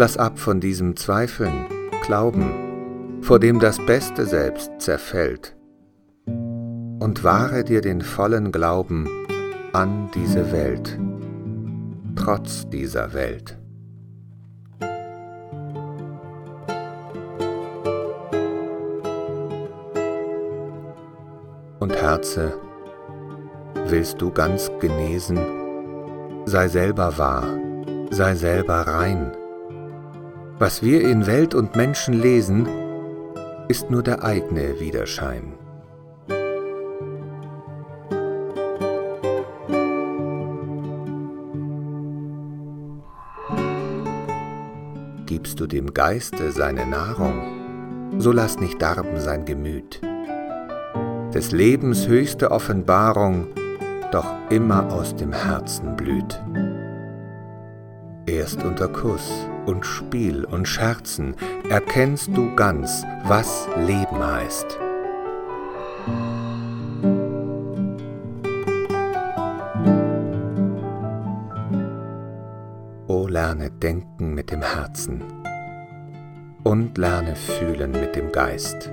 Lass ab von diesem Zweifeln, Glauben, vor dem das Beste selbst zerfällt, und wahre dir den vollen Glauben an diese Welt, trotz dieser Welt. Und Herze, willst du ganz genesen, sei selber wahr, sei selber rein. Was wir in Welt und Menschen lesen, ist nur der eigene Widerschein. Gibst du dem Geiste seine Nahrung, so lass nicht darben sein Gemüt des Lebens höchste Offenbarung doch immer aus dem Herzen blüht. Erst unter Kuss und Spiel und Scherzen erkennst du ganz, was Leben heißt. O lerne denken mit dem Herzen und lerne fühlen mit dem Geist.